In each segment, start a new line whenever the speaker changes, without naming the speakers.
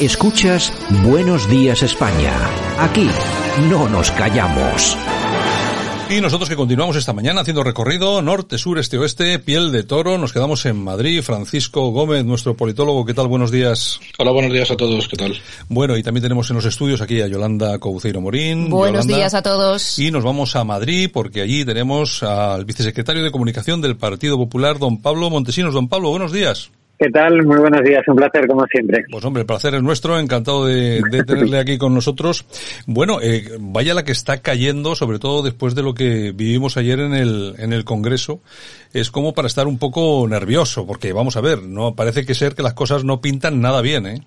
Escuchas Buenos Días España. Aquí no nos callamos.
Y nosotros que continuamos esta mañana haciendo recorrido norte, sur, este, oeste, piel de toro, nos quedamos en Madrid. Francisco Gómez, nuestro politólogo, ¿qué tal? Buenos días.
Hola, buenos días a todos, ¿qué tal?
Bueno, y también tenemos en los estudios aquí a Yolanda Couceiro Morín.
Buenos días a todos.
Y nos vamos a Madrid porque allí tenemos al vicesecretario de Comunicación del Partido Popular, don Pablo Montesinos. Don Pablo, buenos días.
¿Qué tal? Muy buenos días, un placer como siempre.
Pues hombre, el placer es nuestro, encantado de, tenerle aquí con nosotros. Bueno, eh, vaya la que está cayendo, sobre todo después de lo que vivimos ayer en el, en el Congreso, es como para estar un poco nervioso, porque vamos a ver, no parece que ser que las cosas no pintan nada bien, ¿eh?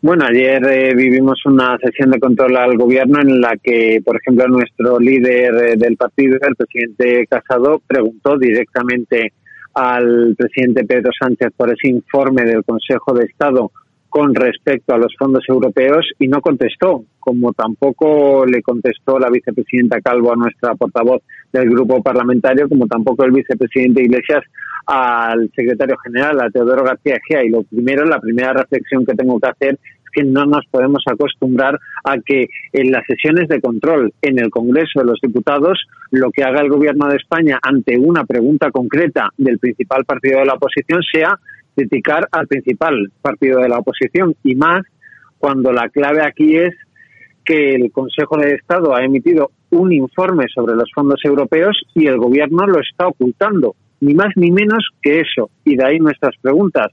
Bueno, ayer eh, vivimos una sesión de control al gobierno en la que, por ejemplo, nuestro líder eh, del partido, el presidente Casado, preguntó directamente al presidente Pedro Sánchez por ese informe del Consejo de Estado con respecto a los fondos europeos y no contestó, como tampoco le contestó la vicepresidenta Calvo a nuestra portavoz del grupo parlamentario, como tampoco el vicepresidente Iglesias al secretario general, a Teodoro García Gea. Y lo primero, la primera reflexión que tengo que hacer que no nos podemos acostumbrar a que en las sesiones de control en el Congreso de los Diputados lo que haga el Gobierno de España ante una pregunta concreta del principal partido de la oposición sea criticar al principal partido de la oposición. Y más cuando la clave aquí es que el Consejo de Estado ha emitido un informe sobre los fondos europeos y el Gobierno lo está ocultando, ni más ni menos que eso. Y de ahí nuestras preguntas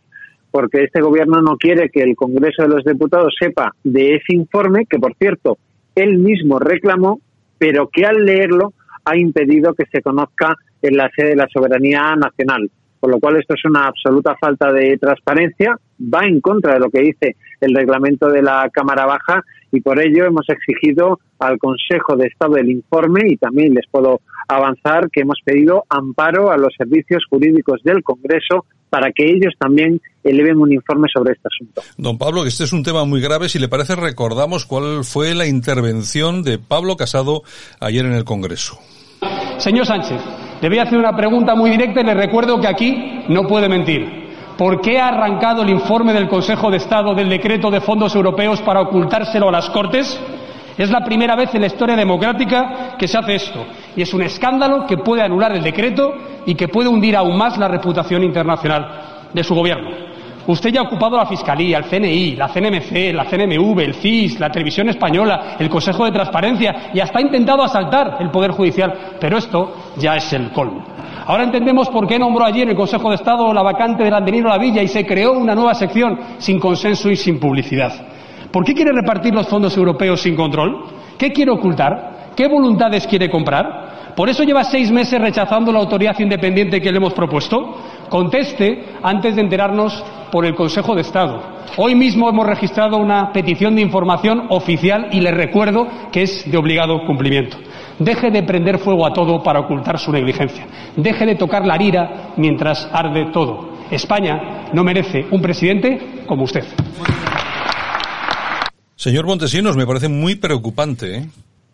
porque este gobierno no quiere que el Congreso de los Diputados sepa de ese informe, que por cierto, él mismo reclamó, pero que al leerlo ha impedido que se conozca en la sede de la soberanía nacional. Por lo cual esto es una absoluta falta de transparencia, va en contra de lo que dice el reglamento de la Cámara Baja y por ello hemos exigido al Consejo de Estado el informe y también les puedo avanzar que hemos pedido amparo a los servicios jurídicos del Congreso para que ellos también eleven un informe sobre este asunto.
Don Pablo, este es un tema muy grave. Si le parece, recordamos cuál fue la intervención de Pablo Casado ayer en el Congreso.
Señor Sánchez, le voy a hacer una pregunta muy directa y le recuerdo que aquí no puede mentir. ¿Por qué ha arrancado el informe del Consejo de Estado del decreto de fondos europeos para ocultárselo a las Cortes? Es la primera vez en la historia democrática que se hace esto. Y es un escándalo que puede anular el decreto y que puede hundir aún más la reputación internacional de su gobierno. Usted ya ha ocupado la Fiscalía, el CNI, la CNMC, la CNMV, el CIS, la Televisión Española, el Consejo de Transparencia y hasta ha intentado asaltar el Poder Judicial. Pero esto ya es el colmo. Ahora entendemos por qué nombró ayer el Consejo de Estado la vacante del Andenino La Villa y se creó una nueva sección sin consenso y sin publicidad. ¿Por qué quiere repartir los fondos europeos sin control? ¿Qué quiere ocultar? ¿Qué voluntades quiere comprar? ¿Por eso lleva seis meses rechazando la autoridad independiente que le hemos propuesto? Conteste antes de enterarnos por el Consejo de Estado. Hoy mismo hemos registrado una petición de información oficial y le recuerdo que es de obligado cumplimiento. Deje de prender fuego a todo para ocultar su negligencia. Deje de tocar la ira mientras arde todo. España no merece un presidente como usted.
Señor Montesinos, me parece muy preocupante. ¿eh?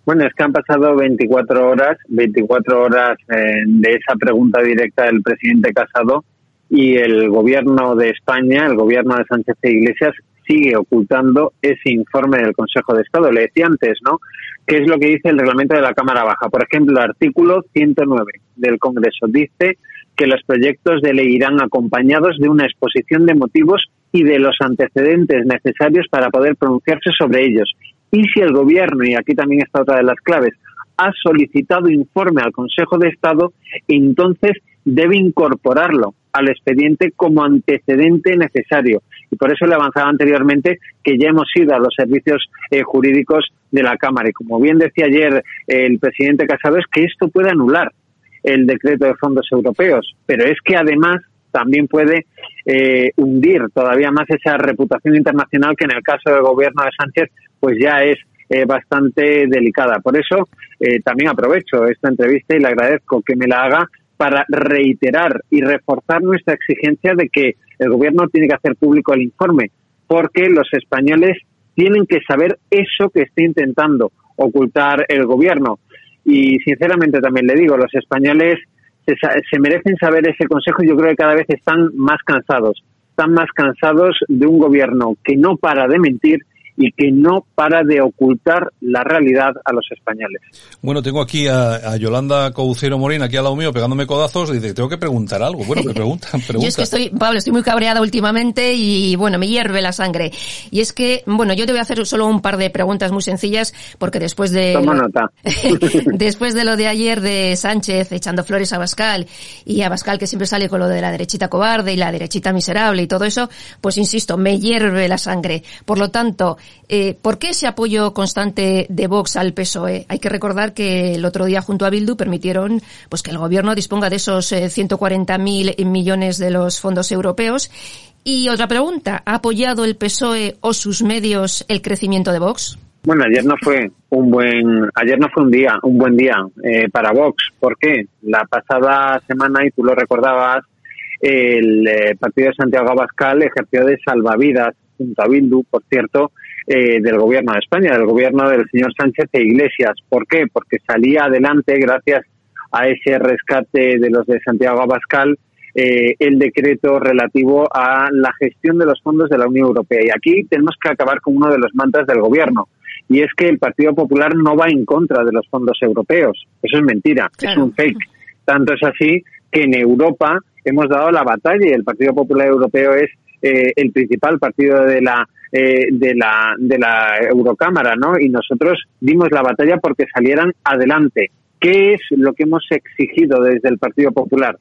Bueno, es que han pasado 24 horas, 24 horas eh, de esa pregunta directa del presidente Casado y el gobierno de España, el gobierno de Sánchez e Iglesias, sigue ocultando ese informe del Consejo de Estado. Le decía antes, ¿no? ¿Qué es lo que dice el reglamento de la Cámara Baja? Por ejemplo, el artículo 109 del Congreso dice que los proyectos de ley irán acompañados de una exposición de motivos y de los antecedentes necesarios para poder pronunciarse sobre ellos. Y si el Gobierno, y aquí también está otra de las claves, ha solicitado informe al Consejo de Estado, entonces debe incorporarlo al expediente como antecedente necesario. Y por eso le avanzaba anteriormente que ya hemos ido a los servicios eh, jurídicos de la Cámara. Y como bien decía ayer el presidente Casado, es que esto puede anular el decreto de fondos europeos, pero es que además también puede eh, hundir todavía más esa reputación internacional que en el caso del gobierno de Sánchez pues ya es eh, bastante delicada. Por eso eh, también aprovecho esta entrevista y le agradezco que me la haga para reiterar y reforzar nuestra exigencia de que el gobierno tiene que hacer público el informe, porque los españoles tienen que saber eso que está intentando ocultar el gobierno. Y sinceramente también le digo, los españoles se, merecen saber ese consejo y yo creo que cada vez están más cansados están más cansados de un gobierno que no para de mentir y que no para de ocultar la realidad a los españoles.
Bueno, tengo aquí a, Yolanda Coucero Morín, aquí al lado mío, pegándome codazos, y dice, tengo que preguntar algo. Bueno, me preguntan, preguntan.
Yo es que estoy, Pablo, estoy muy cabreada últimamente y, bueno, me hierve la sangre. Y es que, bueno, yo te voy a hacer solo un par de preguntas muy sencillas, porque después de...
Toma nota.
después de lo de ayer de Sánchez echando flores a Bascal, y a Bascal que siempre sale con lo de la derechita cobarde y la derechita miserable y todo eso, pues insisto, me hierve la sangre. Por lo tanto, eh, ¿Por qué ese apoyo constante de Vox al PSOE? Hay que recordar que el otro día junto a Bildu permitieron pues que el gobierno disponga de esos 140.000 eh, millones de los fondos europeos. Y otra pregunta, ¿ha apoyado el PSOE o sus medios el crecimiento de Vox?
Bueno, ayer no fue un buen, ayer no fue un día, un buen día eh, para Vox. ¿Por qué? La pasada semana, y tú lo recordabas, el partido de Santiago Abascal ejerció de salvavidas junto a Bildu, por cierto, eh, del gobierno de España, del gobierno del señor Sánchez e Iglesias. ¿Por qué? Porque salía adelante gracias a ese rescate de los de Santiago Abascal eh, el decreto relativo a la gestión de los fondos de la Unión Europea. Y aquí tenemos que acabar con uno de los mantras del gobierno. Y es que el Partido Popular no va en contra de los fondos europeos. Eso es mentira, es un fake. Tanto es así que en Europa hemos dado la batalla y el Partido Popular Europeo es eh, el principal partido de la eh, de, la, de la Eurocámara, ¿no? Y nosotros dimos la batalla porque salieran adelante. ¿Qué es lo que hemos exigido desde el Partido Popular?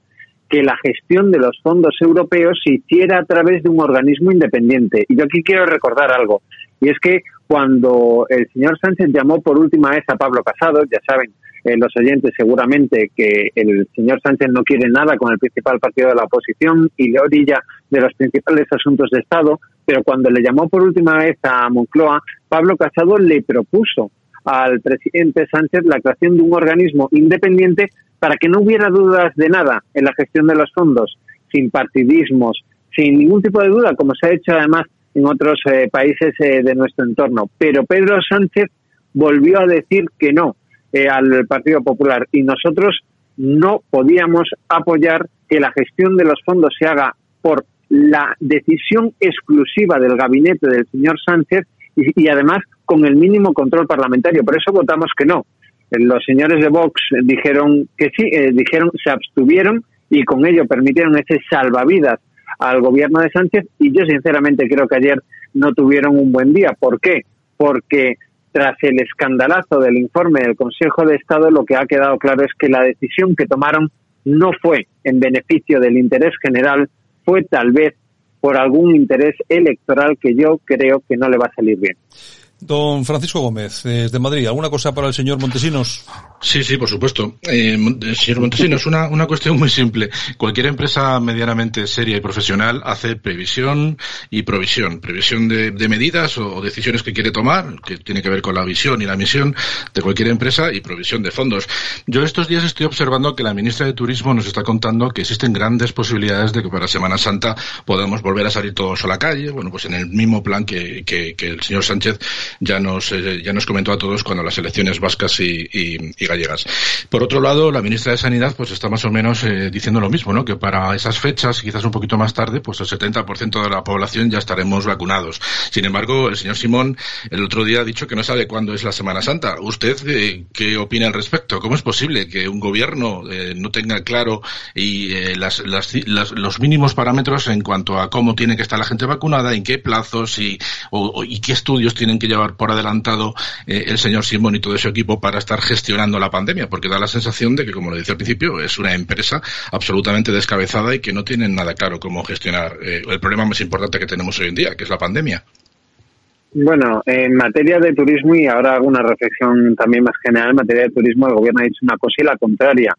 Que la gestión de los fondos europeos se hiciera a través de un organismo independiente. Y yo aquí quiero recordar algo, y es que cuando el señor Sánchez llamó por última vez a Pablo Casado, ya saben, eh, los oyentes seguramente que el señor Sánchez no quiere nada con el principal partido de la oposición y le orilla de los principales asuntos de Estado, pero cuando le llamó por última vez a Moncloa, Pablo Casado le propuso al presidente Sánchez la creación de un organismo independiente para que no hubiera dudas de nada en la gestión de los fondos, sin partidismos, sin ningún tipo de duda, como se ha hecho además en otros eh, países eh, de nuestro entorno. Pero Pedro Sánchez volvió a decir que no, eh, al Partido Popular y nosotros no podíamos apoyar que la gestión de los fondos se haga por la decisión exclusiva del gabinete del señor Sánchez y, además con el mínimo control parlamentario. Por eso votamos que no. Eh, los señores de Vox dijeron que sí, eh, dijeron se abstuvieron y con ello permitieron ese salvavidas al gobierno de Sánchez y yo sinceramente creo que ayer no tuvieron un buen día. ¿Por qué? Porque tras el escandalazo del informe del Consejo de Estado, lo que ha quedado claro es que la decisión que tomaron no fue en beneficio del interés general, fue tal vez por algún interés electoral que yo creo que no le va a salir bien.
Don Francisco Gómez, de Madrid, ¿alguna cosa para el señor Montesinos?
Sí, sí, por supuesto. Eh, señor Montesinos, una, una cuestión muy simple. Cualquier empresa medianamente seria y profesional hace previsión y provisión. Previsión de, medidas o, decisiones que quiere tomar, que tiene que ver con la visión y la misión de cualquier empresa y provisión de fondos. Yo estos días estoy observando que la ministra de Turismo nos está contando que existen grandes posibilidades de que para Semana Santa podamos volver a salir todos a la calle. Bueno, pues en el mismo plan que, que el señor Sánchez ya nos, eh, ya nos comentó a todos cuando las elecciones vascas y, y, gallegas. Por otro lado, la ministra de Sanidad pues está más o menos eh, diciendo lo mismo, ¿no? Que para esas fechas, quizás un poquito más tarde, pues el 70% de la población ya estaremos vacunados. Sin embargo, el señor Simón el otro día ha dicho que no sabe cuándo es la Semana Santa. ¿Usted eh, qué opina al respecto? ¿Cómo es posible que un gobierno no tenga claro y los mínimos parámetros en cuanto a cómo tiene que estar la gente vacunada, en qué plazos y, y qué estudios tienen que llevar por adelantado eh, el señor Simón y todo su equipo para estar gestionando la pandemia, porque da la sensación de que, como le decía al principio, es una empresa absolutamente descabezada y que no tienen nada claro cómo gestionar eh, el problema más importante que tenemos hoy en día, que es la pandemia.
Bueno, en materia de turismo, y ahora hago una reflexión también más general, en materia de turismo, el gobierno ha dicho una cosa y la contraria.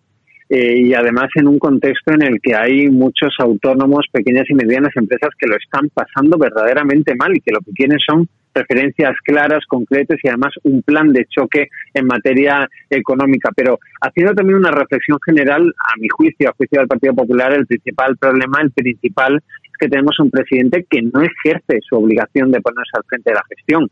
Eh, y además en un contexto en el que hay muchos autónomos, pequeñas y medianas empresas que lo están pasando verdaderamente mal y que lo que quieren son referencias claras, concretas y además un plan de choque en materia económica. Pero haciendo también una reflexión general, a mi juicio, a juicio del Partido Popular, el principal problema, el principal, es que tenemos un presidente que no ejerce su obligación de ponerse al frente de la gestión.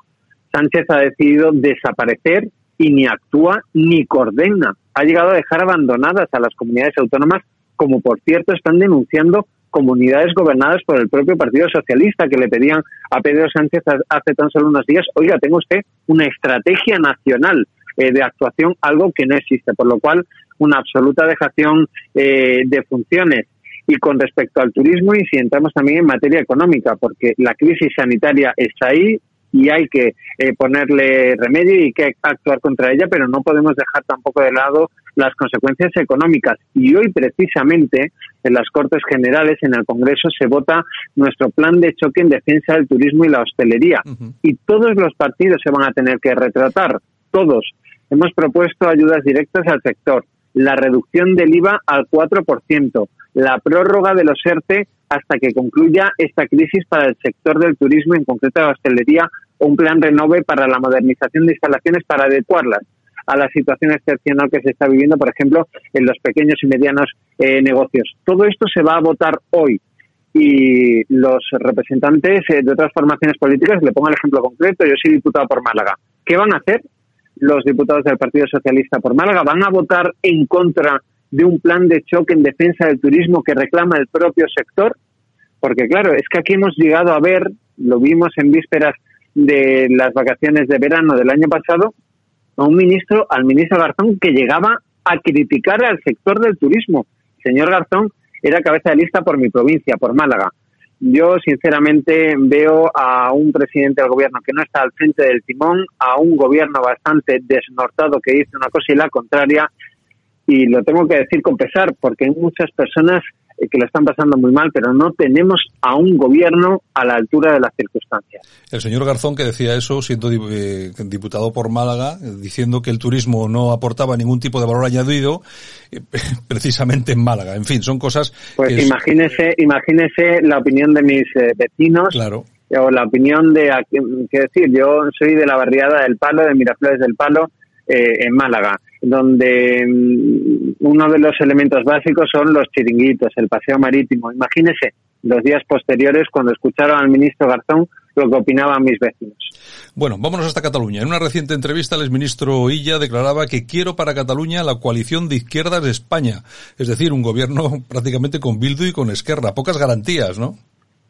Sánchez ha decidido desaparecer y ni actúa ni coordina. Ha llegado a dejar abandonadas a las comunidades autónomas, como por cierto están denunciando comunidades gobernadas por el propio Partido Socialista, que le pedían a Pedro Sánchez hace tan solo unos días, oiga, tengo usted una estrategia nacional eh, de actuación, algo que no existe, por lo cual una absoluta dejación eh, de funciones. Y con respecto al turismo, y si entramos también en materia económica, porque la crisis sanitaria está ahí, y hay que eh, ponerle remedio y que actuar contra ella, pero no podemos dejar tampoco de lado las consecuencias económicas. Y hoy, precisamente, en las Cortes Generales, en el Congreso, se vota nuestro plan de choque en defensa del turismo y la hostelería. Y todos los partidos se van a tener que retratar, todos. Hemos propuesto ayudas directas al sector, la reducción del IVA al 4%, la prórroga de los ERTE hasta que concluya esta crisis para el sector del turismo, en concreto la hostelería, un plan renove para la modernización de instalaciones para adecuarlas a la situación excepcional que se está viviendo, por ejemplo, en los pequeños y medianos eh, negocios. Todo esto se va a votar hoy y los representantes eh, de otras formaciones políticas, le pongo el ejemplo concreto, yo soy diputado por Málaga. ¿Qué van a hacer los diputados del Partido Socialista por Málaga? ¿Van a votar en contra de un plan de choque en defensa del turismo que reclama el propio sector? Porque claro, es que aquí hemos llegado a ver, lo vimos en vísperas de las vacaciones de verano del año pasado a un ministro, al ministro Garzón, que llegaba a criticar al sector del turismo. señor Garzón era cabeza de lista por mi provincia, por Málaga. Yo, sinceramente, veo a un presidente del gobierno que no está al frente del timón, a un gobierno bastante desnortado que dice una cosa y la contraria, y lo tengo que decir con pesar, porque hay muchas personas que lo están pasando muy mal, pero no tenemos a un gobierno a la altura de las circunstancias.
El señor Garzón que decía eso, siendo eh, diputado por Málaga, diciendo que el turismo no aportaba ningún tipo de valor añadido, eh, precisamente en Málaga. En fin, son cosas.
Pues imagínese, imagínese la opinión de mis vecinos.
Claro.
O la opinión de, qué decir, yo soy de la barriada del Palo, de Miraflores del Palo, en Málaga donde mm, uno de los elementos básicos son los chiringuitos, el paseo marítimo. Imagínese los días posteriores cuando escucharon al ministro Garzón lo que opinaban mis vecinos.
Bueno, vámonos hasta Cataluña. En una reciente entrevista, el exministro Illa declaraba que quiero para Cataluña la coalición de izquierdas de España, es decir, un gobierno prácticamente con Bildu y con Esquerra. Pocas garantías, ¿no?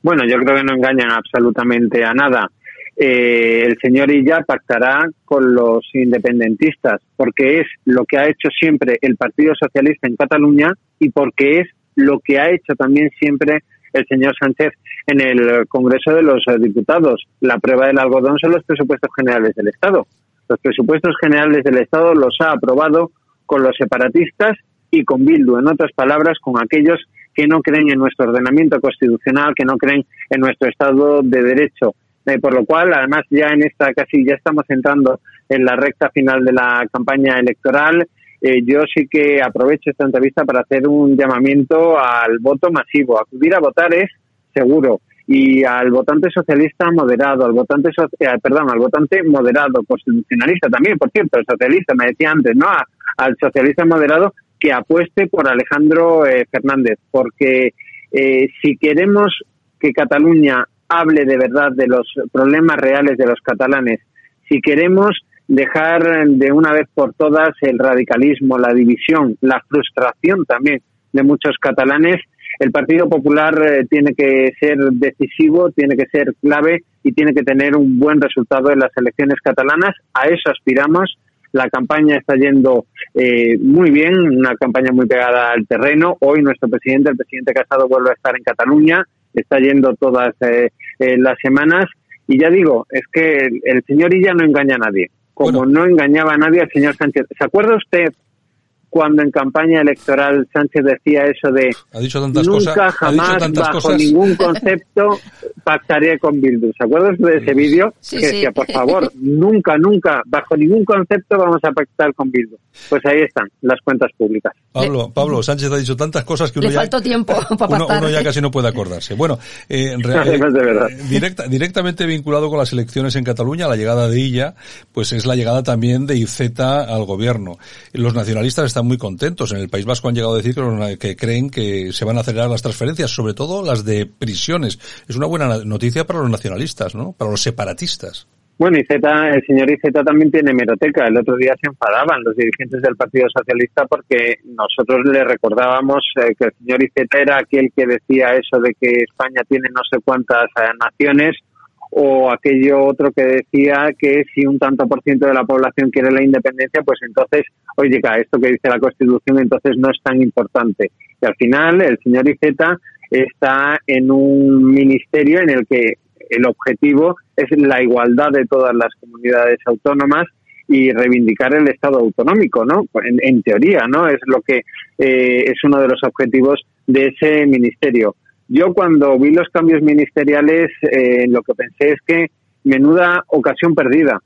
Bueno, yo creo que no engañan absolutamente a nada eh, el señor Illa pactará con los independentistas, porque es lo que ha hecho siempre el Partido Socialista en Cataluña y porque es lo que ha hecho también siempre el señor Sánchez en el Congreso de los Diputados. La prueba del algodón son los presupuestos generales del Estado. Los presupuestos generales del Estado los ha aprobado con los separatistas y con Bildu, en otras palabras, con aquellos que no creen en nuestro ordenamiento constitucional, que no creen en nuestro Estado de Derecho. Eh, por lo cual, además, ya en esta casi ya estamos entrando en la recta final de la campaña electoral. Eh, yo sí que aprovecho esta entrevista para hacer un llamamiento al voto masivo. Acudir a votar es seguro y al votante socialista moderado, al votante eh, perdón, al votante moderado, constitucionalista también, por cierto, el socialista me decía antes, ¿no? al socialista moderado que apueste por Alejandro Fernández, porque si queremos que Cataluña hable de verdad de los problemas reales de los catalanes, si queremos dejar de una vez por todas el radicalismo, la división, la frustración también de muchos catalanes, el Partido Popular eh, tiene que ser decisivo, tiene que ser clave y tiene que tener un buen resultado en las elecciones catalanas. A eso aspiramos. La campaña está yendo eh, muy bien, una campaña muy pegada al terreno. Hoy nuestro presidente, el presidente Casado, vuelve a estar en Cataluña está yendo todas eh, eh, las semanas. Y ya digo, es que el, señor Illa no engaña a nadie, como no engañaba a nadie al señor Sánchez. ¿Se acuerda usted cuando en campaña electoral Sánchez decía eso de nunca jamás bajo ningún concepto pactaré con Bildu. ¿Se acuerdan de ese vídeo? que decía, por favor, nunca, nunca, bajo ningún concepto vamos a pactar con Bildu. Pues ahí están las cuentas públicas.
Pablo, Pablo Sánchez ha dicho tantas cosas que uno, ya,
tiempo
uno, ya casi no puede acordarse. Bueno, eh, directa, directamente vinculado con las elecciones en Cataluña, la llegada de Illa, pues es la llegada también de Iceta al gobierno. Los nacionalistas están muy contentos. En el País Vasco han llegado a decir que, creen que se van a acelerar las transferencias, sobre todo las de prisiones. Es una buena noticia para los nacionalistas, ¿no? Para los separatistas.
Bueno, y Z, el señor Iceta también tiene meroteca. El otro día se enfadaban los dirigentes del Partido Socialista porque nosotros le recordábamos eh, que el señor Iceta era aquel que decía eso de que España tiene no sé cuántas eh, naciones o aquello otro que decía que si un tanto por ciento de la población quiere la independencia, pues entonces, oye, esto que dice la Constitución entonces no es tan importante. Y al final el señor Iceta está en un ministerio en el que el objetivo es la igualdad de todas las comunidades autónomas y reivindicar el Estado autonómico, ¿no? En, teoría, ¿no? Es lo que eh, es uno de los objetivos de ese ministerio. Yo cuando vi los cambios ministeriales, eh, lo que pensé es que menuda ocasión perdida,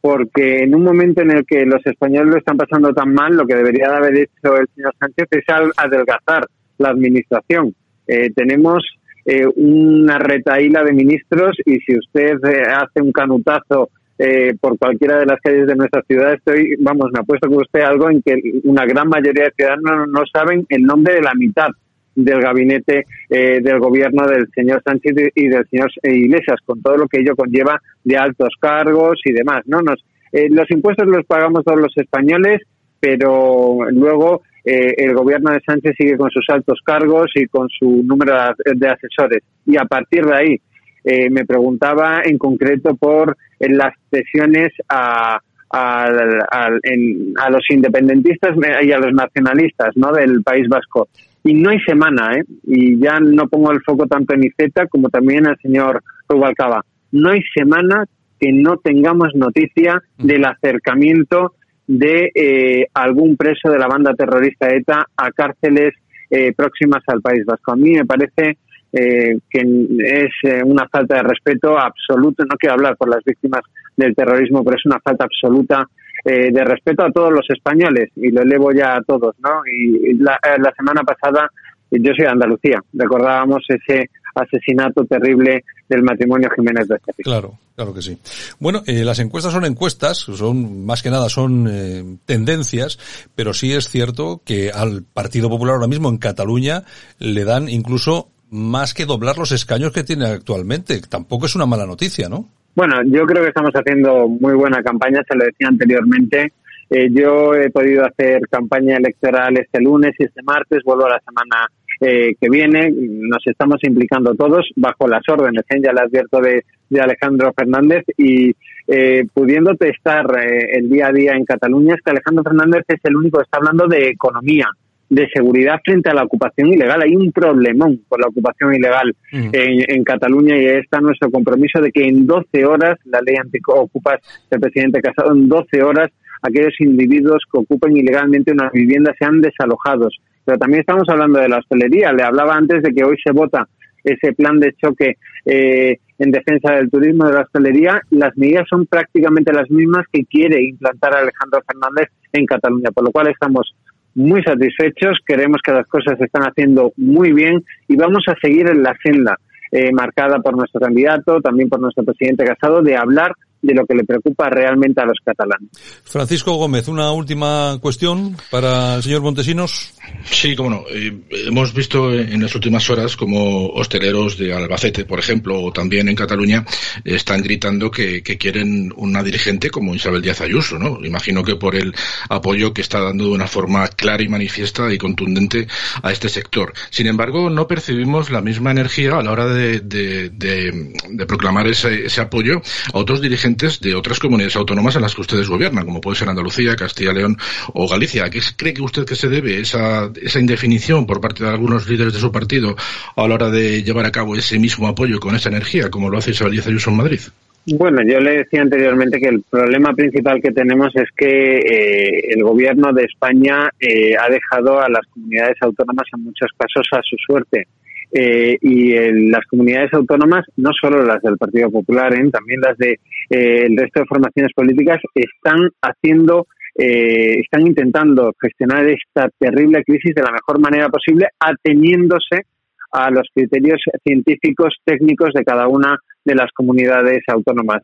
porque en un momento en el que los españoles lo están pasando tan mal, lo que debería de haber hecho el señor Sánchez es adelgazar la administración. Eh, tenemos eh, una retaíla de ministros y si usted eh, hace un canutazo eh, por cualquiera de las calles de nuestra ciudad, estoy, vamos, me apuesto con usted algo en que una gran mayoría de ciudadanos no, saben el nombre de la mitad del gabinete del gobierno del señor Sánchez y del señor Iglesias, con todo lo que ello conlleva de altos cargos y demás. No, Nos, los impuestos los pagamos todos los españoles, pero luego eh, el gobierno de Sánchez sigue con sus altos cargos y con su número de asesores. Y a partir de ahí, eh, me preguntaba en concreto por las cesiones a, a, a, los independentistas y a los nacionalistas ¿no? del País Vasco. Y no hay semana, ¿eh? y ya no pongo el foco tanto en Iceta como también al señor Rubalcaba. No hay semana que no tengamos noticia del acercamiento de eh, algún preso de la banda terrorista ETA a cárceles eh, próximas al País Vasco. A mí me parece eh, que es una falta de respeto absoluto, no quiero hablar por las víctimas del terrorismo, pero es una falta absoluta de respeto a todos los españoles y lo elevo ya a todos, ¿no? Y la, la semana pasada, yo soy de Andalucía, recordábamos ese asesinato terrible del matrimonio Jiménez de Becerril.
Claro, claro que sí. Bueno, eh, las encuestas son encuestas, son más que nada son eh, tendencias, pero sí es cierto que al Partido Popular ahora mismo en Cataluña le dan incluso más que doblar los escaños que tiene actualmente. Tampoco es una mala noticia, ¿no?
Bueno, yo creo que estamos haciendo muy buena campaña, se lo decía anteriormente. Eh, yo he podido hacer campaña electoral este lunes y este martes, vuelvo a la semana eh, que viene. Nos estamos implicando todos bajo las órdenes, ¿eh? ya le advierto de, de Alejandro Fernández y eh, pudiendo testar eh, el día a día en Cataluña es que Alejandro Fernández es el único que está hablando de economía, de seguridad frente a la ocupación ilegal. Hay un problemón por la ocupación ilegal en, en, Cataluña y está nuestro compromiso de que en 12 horas, la ley anti-ocupas del presidente Casado, en 12 horas aquellos individuos que ocupen ilegalmente una vivienda sean desalojados pero también estamos hablando de la hostelería. Le hablaba antes de que hoy se vota ese plan de choque eh, en defensa del turismo de la hostelería. Las medidas son prácticamente las mismas que quiere implantar Alejandro Fernández en Cataluña, por lo cual estamos muy satisfechos, queremos que las cosas se están haciendo muy bien y vamos a seguir en la senda eh, marcada por nuestro candidato, también por nuestro presidente Casado, de hablar de lo que le preocupa realmente a los catalanes.
Francisco Gómez, una última cuestión para el señor Montesinos.
Sí, cómo no. Eh, hemos visto en las últimas horas como hosteleros de Albacete, por ejemplo, o también en Cataluña, están gritando que, que, quieren una dirigente como Isabel Díaz Ayuso, ¿no? Imagino que por el apoyo que está dando de una forma clara y manifiesta y contundente a este sector. Sin embargo, no percibimos la misma energía a la hora de, de, de, de proclamar ese, ese apoyo a otros dirigentes de otras comunidades autónomas en las que ustedes gobiernan, como puede ser Andalucía, Castilla, León o Galicia. ¿A qué cree que usted que se debe esa, esa indefinición por parte de algunos líderes de su partido a la hora de llevar a cabo ese mismo apoyo con esa energía, como lo hace Isabel Díaz Ayuso en Madrid?
Bueno, yo le decía anteriormente que el problema principal que tenemos es que eh, el gobierno de España eh, ha dejado a las comunidades autónomas en muchos casos a su suerte. Eh, y en las comunidades autónomas, no solo las del Partido Popular, ¿eh? también las de eh, resto de formaciones políticas, están haciendo, eh, están intentando gestionar esta terrible crisis de la mejor manera posible, ateniéndose a los criterios científicos técnicos de cada una de las comunidades autónomas,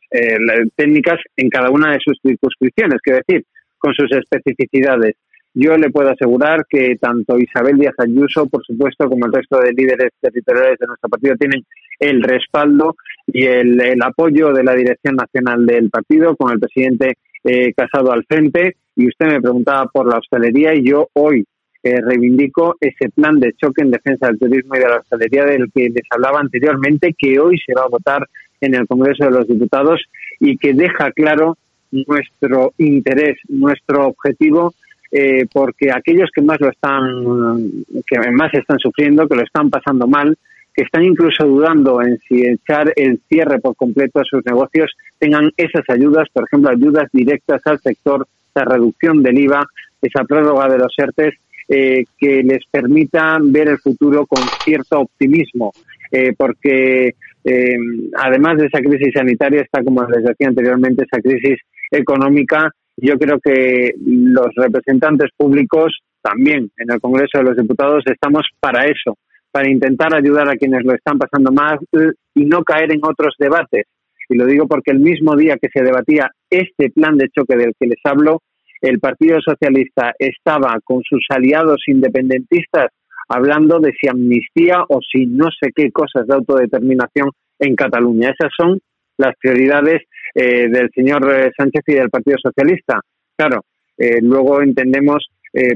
técnicas en cada una de sus circunscripciones, quiero decir, con sus especificidades. Yo le puedo asegurar que tanto Isabel Díaz Ayuso, por supuesto, como el resto de líderes territoriales de nuestro partido tienen el respaldo y el, apoyo de la dirección nacional del partido, con el presidente eh, Casado al frente. Y usted me preguntaba por la hostelería y yo hoy eh, reivindico ese plan de choque en defensa del turismo y de la hostelería del que les hablaba anteriormente, que hoy se va a votar en el Congreso de los Diputados y que deja claro nuestro interés, nuestro objetivo, eh, porque aquellos que más lo están, que más están sufriendo, que lo están pasando mal, que están incluso dudando en si echar el cierre por completo a sus negocios, tengan esas ayudas, por ejemplo, ayudas directas al sector, la reducción del IVA, esa prórroga de los ERTES, eh, que les permita ver el futuro con cierto optimismo, eh, porque eh, además de esa crisis sanitaria está, como les decía anteriormente, esa crisis económica. Yo creo que los representantes públicos también en el Congreso de los Diputados estamos para eso, para intentar ayudar a quienes lo están pasando más y no caer en otros debates. Y lo digo porque el mismo día que se debatía este plan de choque del que les hablo, el Partido Socialista estaba con sus aliados independentistas hablando de si amnistía o si no sé qué cosas de autodeterminación en Cataluña. Esas son las prioridades eh, del señor eh, Sánchez y del Partido Socialista. Claro, eh, luego entendemos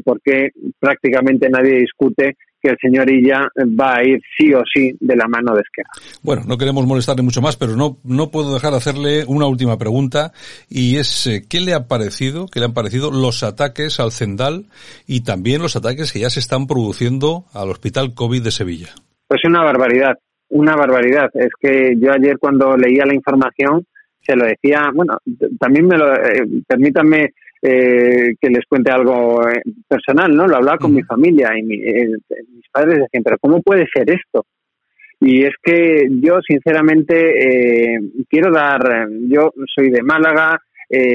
por qué prácticamente nadie discute que el señor Illa va a ir sí o sí de la mano de Esquerra.
Bueno, no queremos molestarle mucho más, pero no, no puedo dejar de hacerle una última pregunta y es eh, ¿qué le ha parecido, qué le han parecido los ataques al Cendal y también los ataques que ya se están produciendo al Hospital COVID de Sevilla?
Pues una barbaridad, una barbaridad. Es que yo ayer cuando leía la información se lo decía, bueno, también me lo, eh, permítanme eh, que les cuente algo eh, personal, ¿no? Lo hablaba con mi familia y eh, mis padres decían, pero ¿cómo puede ser esto? Y es que yo, sinceramente, quiero dar, yo soy de Málaga,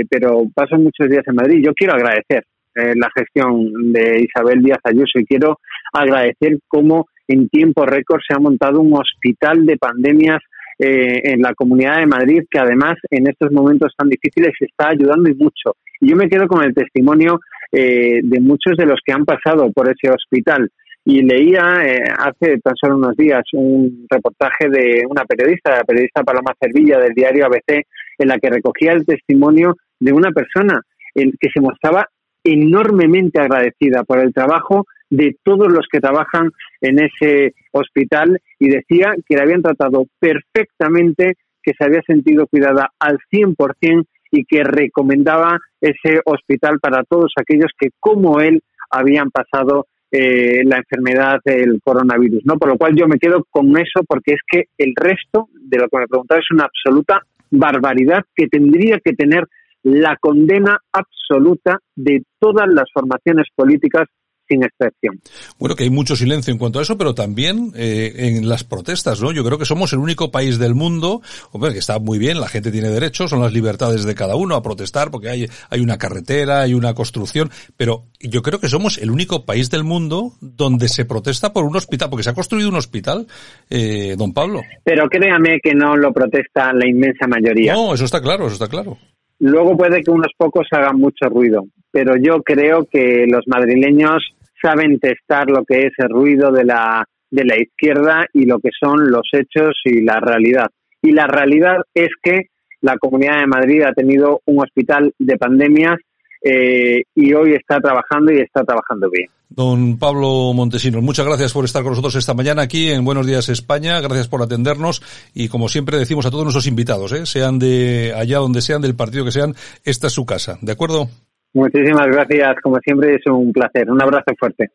pero paso muchos días en Madrid. Yo quiero agradecer la gestión de Isabel Díaz Ayuso y quiero agradecer cómo en tiempo récord se ha montado un hospital de pandemias en la Comunidad de Madrid, que además en estos momentos tan difíciles está ayudando y mucho. Y yo me quedo con el testimonio eh, de muchos de los que han pasado por ese hospital. Y leía eh, hace tan solo unos días un reportaje de una periodista, la periodista Paloma Cervilla del diario ABC, en la que recogía el testimonio de una persona en que se mostraba enormemente agradecida por el trabajo de todos los que trabajan en ese hospital y decía que la habían tratado perfectamente, que se había sentido cuidada al 100% y que recomendaba ese hospital para todos aquellos que, como él, habían pasado eh, la enfermedad del coronavirus, ¿no? Por lo cual yo me quedo con eso porque es que el resto de lo que me preguntaba es una absoluta barbaridad que tendría que tener la condena absoluta de todas las formaciones políticas sin excepción.
Bueno, que hay mucho silencio en cuanto a eso, pero también eh, en las protestas, ¿no? Yo creo que somos el único país del mundo, hombre, que está muy bien, la gente tiene derechos, son las libertades de cada uno a protestar, porque hay, hay una carretera, hay una construcción, pero yo creo que somos el único país del mundo donde se protesta por un hospital, porque se ha construido un hospital, eh, don Pablo.
Pero créame que no lo protesta la inmensa mayoría.
No, eso está claro, eso está claro.
Luego puede que unos pocos hagan mucho ruido, pero yo creo que los madrileños saben testar lo que es el ruido de la, de la izquierda y lo que son los hechos y la realidad. Y la realidad es que la Comunidad de Madrid ha tenido un hospital de pandemias eh, y hoy está trabajando y está trabajando bien.
Don Pablo Montesinos, muchas gracias por estar con nosotros esta mañana aquí en Buenos Días España, gracias por atendernos y como siempre decimos a todos nuestros invitados, ¿eh? sean de allá donde sean, del partido que sean, esta es su casa, ¿de acuerdo?
Muchísimas gracias, como siempre es un placer. Un abrazo fuerte.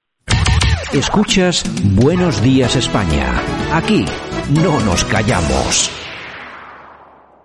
Escuchas Buenos Días España. Aquí no nos callamos.